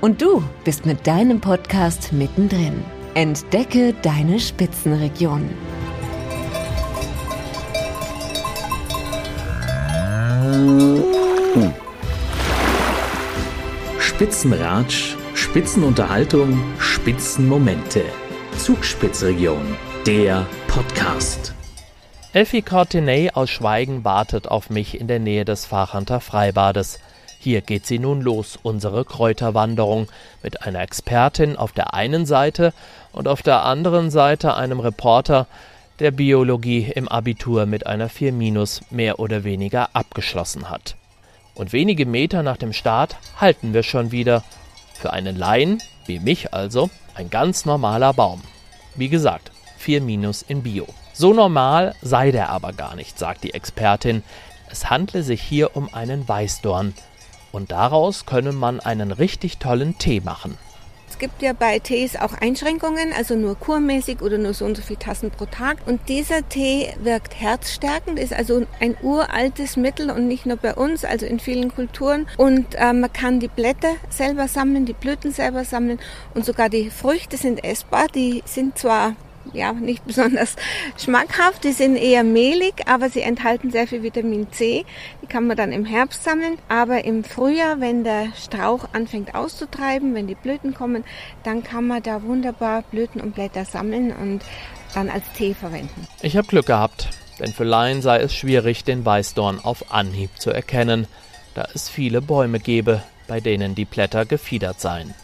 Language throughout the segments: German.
Und du bist mit deinem Podcast mittendrin. Entdecke deine Spitzenregion. Spitzenratsch, Spitzenunterhaltung, Spitzenmomente. Zugspitzregion, der Podcast. Elfie Cortenay aus Schweigen wartet auf mich in der Nähe des Fachanter Freibades. Hier geht sie nun los, unsere Kräuterwanderung, mit einer Expertin auf der einen Seite und auf der anderen Seite einem Reporter, der Biologie im Abitur mit einer 4 minus mehr oder weniger abgeschlossen hat. Und wenige Meter nach dem Start halten wir schon wieder. Für einen Laien, wie mich also, ein ganz normaler Baum. Wie gesagt, 4 minus in Bio. So normal sei der aber gar nicht, sagt die Expertin. Es handle sich hier um einen Weißdorn, und daraus könne man einen richtig tollen Tee machen. Es gibt ja bei Tees auch Einschränkungen, also nur kurmäßig oder nur so und so viele Tassen pro Tag. Und dieser Tee wirkt herzstärkend, ist also ein uraltes Mittel und nicht nur bei uns, also in vielen Kulturen. Und äh, man kann die Blätter selber sammeln, die Blüten selber sammeln und sogar die Früchte sind essbar. Die sind zwar ja, nicht besonders schmackhaft. Die sind eher mehlig, aber sie enthalten sehr viel Vitamin C. Die kann man dann im Herbst sammeln. Aber im Frühjahr, wenn der Strauch anfängt auszutreiben, wenn die Blüten kommen, dann kann man da wunderbar Blüten und Blätter sammeln und dann als Tee verwenden. Ich habe Glück gehabt, denn für Laien sei es schwierig, den Weißdorn auf Anhieb zu erkennen, da es viele Bäume gebe, bei denen die Blätter gefiedert seien.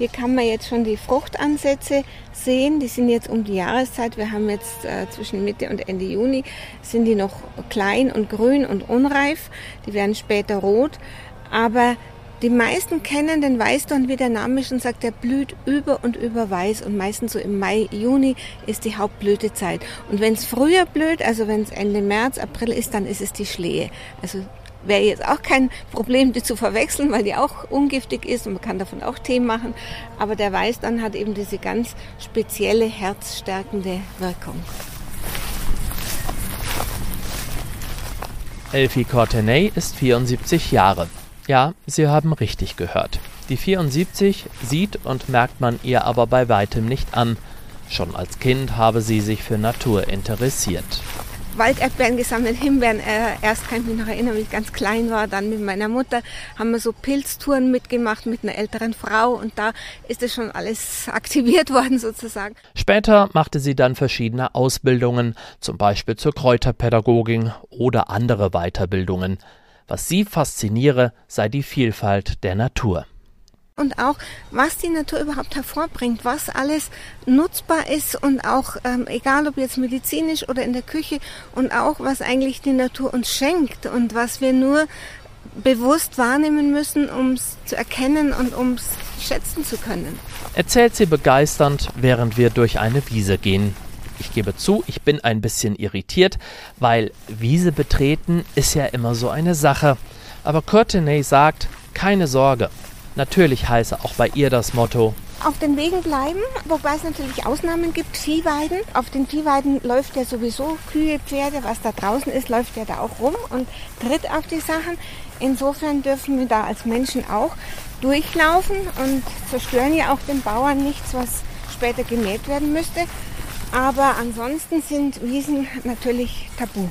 Hier kann man jetzt schon die Fruchtansätze sehen. Die sind jetzt um die Jahreszeit. Wir haben jetzt äh, zwischen Mitte und Ende Juni sind die noch klein und grün und unreif. Die werden später rot. Aber die meisten kennen den Weißdorn, wie der Name schon sagt, der blüht über und über weiß und meistens so im Mai, Juni ist die Hauptblütezeit. Und wenn es früher blüht, also wenn es Ende März, April ist, dann ist es die Schlehe. Also wäre jetzt auch kein Problem, die zu verwechseln, weil die auch ungiftig ist und man kann davon auch Tee machen. Aber der Weißdorn hat eben diese ganz spezielle herzstärkende Wirkung. Elfie Cortenay ist 74 Jahre. Ja, Sie haben richtig gehört. Die 74 sieht und merkt man ihr aber bei weitem nicht an. Schon als Kind habe sie sich für Natur interessiert. Walderdbeeren gesammelt, Himbeeren. Äh, erst kann ich mich noch erinnern, wie ich ganz klein war. Dann mit meiner Mutter haben wir so Pilztouren mitgemacht mit einer älteren Frau und da ist es schon alles aktiviert worden sozusagen. Später machte sie dann verschiedene Ausbildungen, zum Beispiel zur Kräuterpädagogin oder andere Weiterbildungen. Was sie fasziniere, sei die Vielfalt der Natur und auch, was die Natur überhaupt hervorbringt, was alles nutzbar ist und auch, ähm, egal ob jetzt medizinisch oder in der Küche und auch, was eigentlich die Natur uns schenkt und was wir nur bewusst wahrnehmen müssen, um es zu erkennen und um es schätzen zu können. Erzählt sie begeisternd, während wir durch eine Wiese gehen. Ich gebe zu, ich bin ein bisschen irritiert, weil Wiese betreten ist ja immer so eine Sache. Aber Courtenay sagt, keine Sorge, Natürlich heiße auch bei ihr das Motto auf den Wegen bleiben, wobei es natürlich Ausnahmen gibt, Viehweiden. Auf den Viehweiden läuft ja sowieso Kühe, Pferde, was da draußen ist, läuft ja da auch rum und tritt auf die Sachen. Insofern dürfen wir da als Menschen auch durchlaufen und zerstören ja auch den Bauern nichts, was später gemäht werden müsste. Aber ansonsten sind Wiesen natürlich tabu.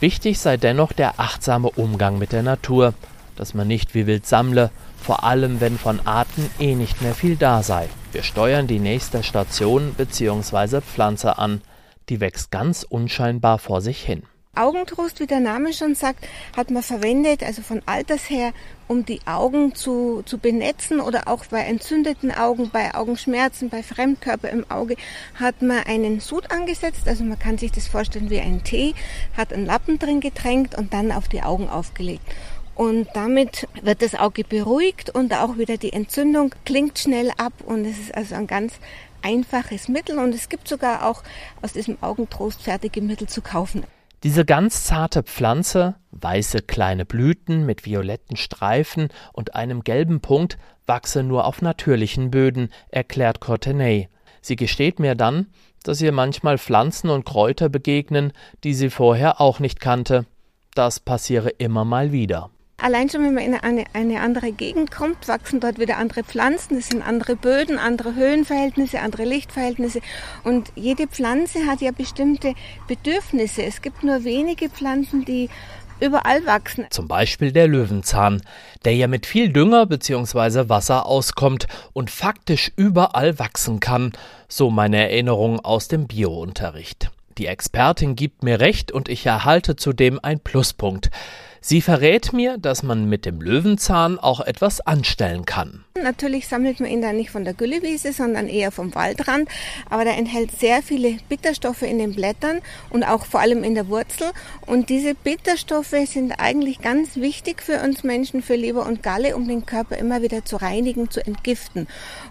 Wichtig sei dennoch der achtsame Umgang mit der Natur, dass man nicht wie wild sammle, vor allem wenn von Arten eh nicht mehr viel da sei. Wir steuern die nächste Station bzw. Pflanze an, die wächst ganz unscheinbar vor sich hin. Augentrost, wie der Name schon sagt, hat man verwendet, also von alters her, um die Augen zu, zu benetzen oder auch bei entzündeten Augen, bei Augenschmerzen, bei Fremdkörper im Auge, hat man einen Sud angesetzt. Also man kann sich das vorstellen wie ein Tee, hat einen Lappen drin getränkt und dann auf die Augen aufgelegt. Und damit wird das Auge beruhigt und auch wieder die Entzündung klingt schnell ab und es ist also ein ganz einfaches Mittel und es gibt sogar auch aus diesem Augentrost fertige Mittel zu kaufen. Diese ganz zarte Pflanze, weiße kleine Blüten mit violetten Streifen und einem gelben Punkt, wachse nur auf natürlichen Böden, erklärt Courtenay. Sie gesteht mir dann, dass ihr manchmal Pflanzen und Kräuter begegnen, die sie vorher auch nicht kannte. Das passiere immer mal wieder. Allein schon, wenn man in eine, eine andere Gegend kommt, wachsen dort wieder andere Pflanzen, es sind andere Böden, andere Höhenverhältnisse, andere Lichtverhältnisse. Und jede Pflanze hat ja bestimmte Bedürfnisse. Es gibt nur wenige Pflanzen, die überall wachsen. Zum Beispiel der Löwenzahn, der ja mit viel Dünger bzw. Wasser auskommt und faktisch überall wachsen kann, so meine Erinnerung aus dem Biounterricht. Die Expertin gibt mir recht und ich erhalte zudem ein Pluspunkt. Sie verrät mir, dass man mit dem Löwenzahn auch etwas anstellen kann. Natürlich sammelt man ihn dann nicht von der Güllewiese, sondern eher vom Waldrand. Aber der enthält sehr viele Bitterstoffe in den Blättern und auch vor allem in der Wurzel. Und diese Bitterstoffe sind eigentlich ganz wichtig für uns Menschen, für Leber und Galle, um den Körper immer wieder zu reinigen, zu entgiften.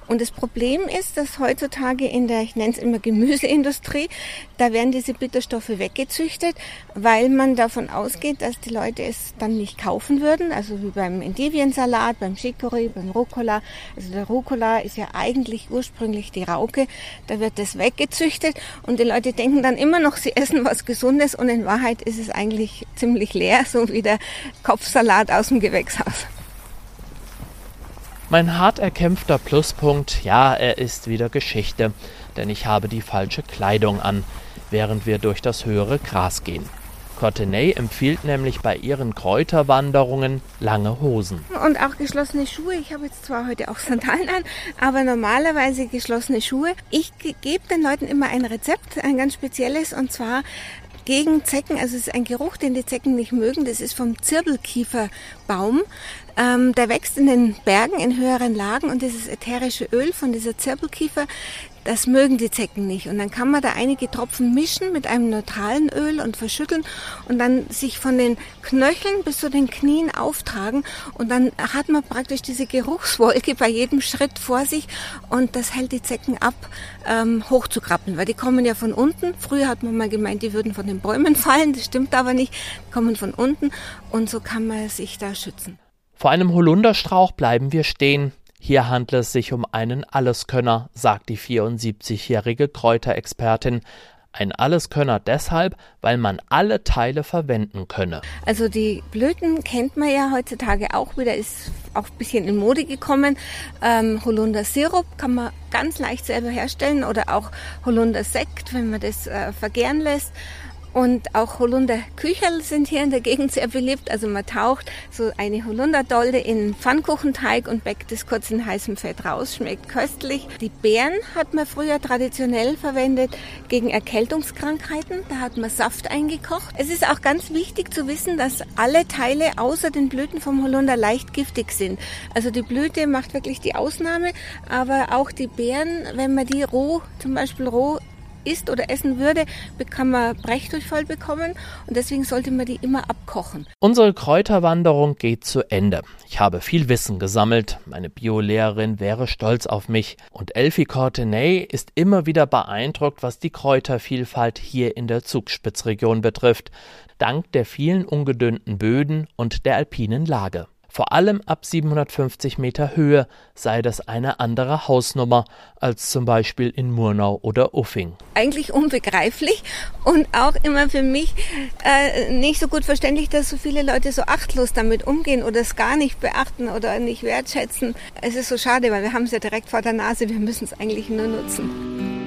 Und das Problem ist, dass heutzutage in der, ich nenne es immer Gemüseindustrie, da werden diese Bitterstoffe weggezüchtet, weil man davon ausgeht, dass die Leute es dann nicht kaufen würden, also wie beim Endiviensalat, beim Chicorée, beim Rucola. Also der Rucola ist ja eigentlich ursprünglich die Rauke, da wird das weggezüchtet und die Leute denken dann immer noch, sie essen was Gesundes und in Wahrheit ist es eigentlich ziemlich leer, so wie der Kopfsalat aus dem Gewächshaus. Mein hart erkämpfter Pluspunkt, ja, er ist wieder Geschichte, denn ich habe die falsche Kleidung an, während wir durch das höhere Gras gehen. Courtenay empfiehlt nämlich bei ihren Kräuterwanderungen lange Hosen. Und auch geschlossene Schuhe. Ich habe jetzt zwar heute auch Sandalen an, aber normalerweise geschlossene Schuhe. Ich gebe den Leuten immer ein Rezept, ein ganz spezielles, und zwar gegen Zecken. Also es ist ein Geruch, den die Zecken nicht mögen. Das ist vom Zirbelkieferbaum. Ähm, der wächst in den Bergen in höheren Lagen und dieses ätherische Öl von dieser Zirbelkiefer, das mögen die Zecken nicht. Und dann kann man da einige Tropfen mischen mit einem neutralen Öl und verschütteln und dann sich von den Knöcheln bis zu den Knien auftragen. Und dann hat man praktisch diese Geruchswolke bei jedem Schritt vor sich und das hält die Zecken ab, ähm, hochzukrabbeln, weil die kommen ja von unten. Früher hat man mal gemeint, die würden von den Bäumen fallen, das stimmt aber nicht, die kommen von unten und so kann man sich da schützen. Vor einem Holunderstrauch bleiben wir stehen. Hier handelt es sich um einen Alleskönner, sagt die 74-jährige Kräuterexpertin. Ein Alleskönner deshalb, weil man alle Teile verwenden könne. Also die Blüten kennt man ja heutzutage auch wieder, ist auch ein bisschen in Mode gekommen. Ähm, Holundersirup kann man ganz leicht selber herstellen oder auch Holundersekt, wenn man das äh, vergären lässt. Und auch Holunderküchel sind hier in der Gegend sehr beliebt. Also man taucht so eine Holunderdolde in Pfannkuchenteig und bäckt es kurz in heißem Fett raus. Schmeckt köstlich. Die Beeren hat man früher traditionell verwendet gegen Erkältungskrankheiten. Da hat man Saft eingekocht. Es ist auch ganz wichtig zu wissen, dass alle Teile außer den Blüten vom Holunder leicht giftig sind. Also die Blüte macht wirklich die Ausnahme, aber auch die Beeren, wenn man die roh, zum Beispiel roh isst oder essen würde, kann man Brechdurchfall bekommen und deswegen sollte man die immer abkochen. Unsere Kräuterwanderung geht zu Ende. Ich habe viel Wissen gesammelt. Meine Biolehrerin wäre stolz auf mich. Und Elfie Courtenay ist immer wieder beeindruckt, was die Kräutervielfalt hier in der Zugspitzregion betrifft, dank der vielen ungedünnten Böden und der alpinen Lage. Vor allem ab 750 Meter Höhe sei das eine andere Hausnummer als zum Beispiel in Murnau oder Uffing. Eigentlich unbegreiflich und auch immer für mich äh, nicht so gut verständlich, dass so viele Leute so achtlos damit umgehen oder es gar nicht beachten oder nicht wertschätzen. Es ist so schade, weil wir haben es ja direkt vor der Nase, wir müssen es eigentlich nur nutzen.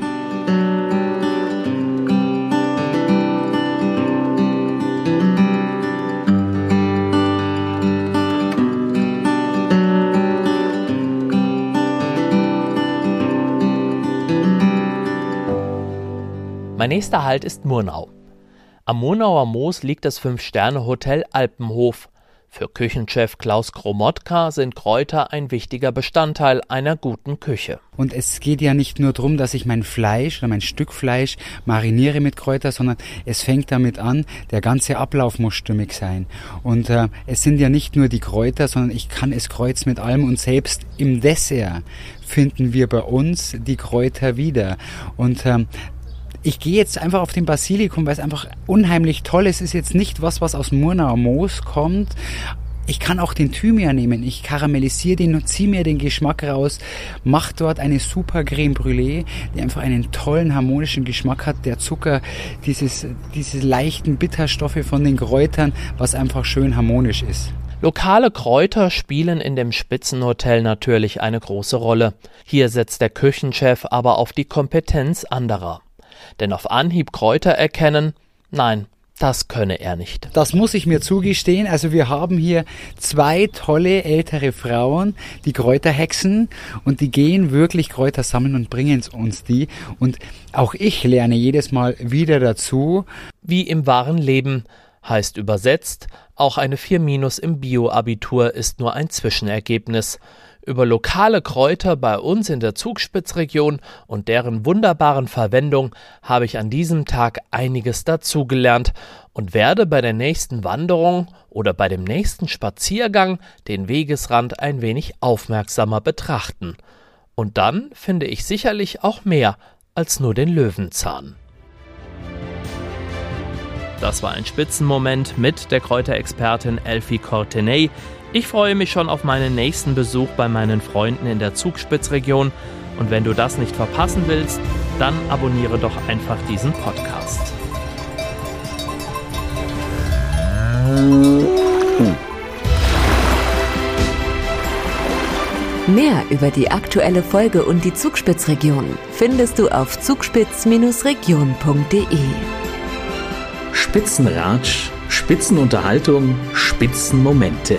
Mein nächster Halt ist Murnau. Am Monauer Moos liegt das Fünf-Sterne-Hotel Alpenhof. Für Küchenchef Klaus Kromotka sind Kräuter ein wichtiger Bestandteil einer guten Küche. Und es geht ja nicht nur darum, dass ich mein Fleisch oder mein Stück Fleisch mariniere mit Kräuter, sondern es fängt damit an, der ganze Ablauf muss stimmig sein. Und äh, es sind ja nicht nur die Kräuter, sondern ich kann es kreuzen mit allem und selbst im Dessert finden wir bei uns die Kräuter wieder. Und ähm, ich gehe jetzt einfach auf den Basilikum, weil es einfach unheimlich toll ist. Es ist jetzt nicht was, was aus Murnauer Moos kommt, ich kann auch den Thymian nehmen. Ich karamellisiere den und ziehe mir den Geschmack raus, mache dort eine super Creme Brûlée, die einfach einen tollen harmonischen Geschmack hat. Der Zucker, dieses, diese leichten Bitterstoffe von den Kräutern, was einfach schön harmonisch ist. Lokale Kräuter spielen in dem Spitzenhotel natürlich eine große Rolle. Hier setzt der Küchenchef aber auf die Kompetenz anderer. Denn auf Anhieb Kräuter erkennen, nein, das könne er nicht. Das muss ich mir zugestehen. Also wir haben hier zwei tolle ältere Frauen, die Kräuter hexen und die gehen wirklich Kräuter sammeln und bringen uns die. Und auch ich lerne jedes Mal wieder dazu. Wie im wahren Leben heißt übersetzt, auch eine 4 Minus im Bio-Abitur ist nur ein Zwischenergebnis. Über lokale Kräuter bei uns in der Zugspitzregion und deren wunderbaren Verwendung habe ich an diesem Tag einiges dazugelernt und werde bei der nächsten Wanderung oder bei dem nächsten Spaziergang den Wegesrand ein wenig aufmerksamer betrachten. Und dann finde ich sicherlich auch mehr als nur den Löwenzahn. Das war ein Spitzenmoment mit der Kräuterexpertin Elfie Cortenay. Ich freue mich schon auf meinen nächsten Besuch bei meinen Freunden in der Zugspitzregion und wenn du das nicht verpassen willst, dann abonniere doch einfach diesen Podcast. Mehr über die aktuelle Folge und die Zugspitzregion findest du auf zugspitz-region.de. Spitzenratsch, Spitzenunterhaltung, Spitzenmomente.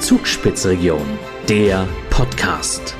Zugspitzregion, der Podcast.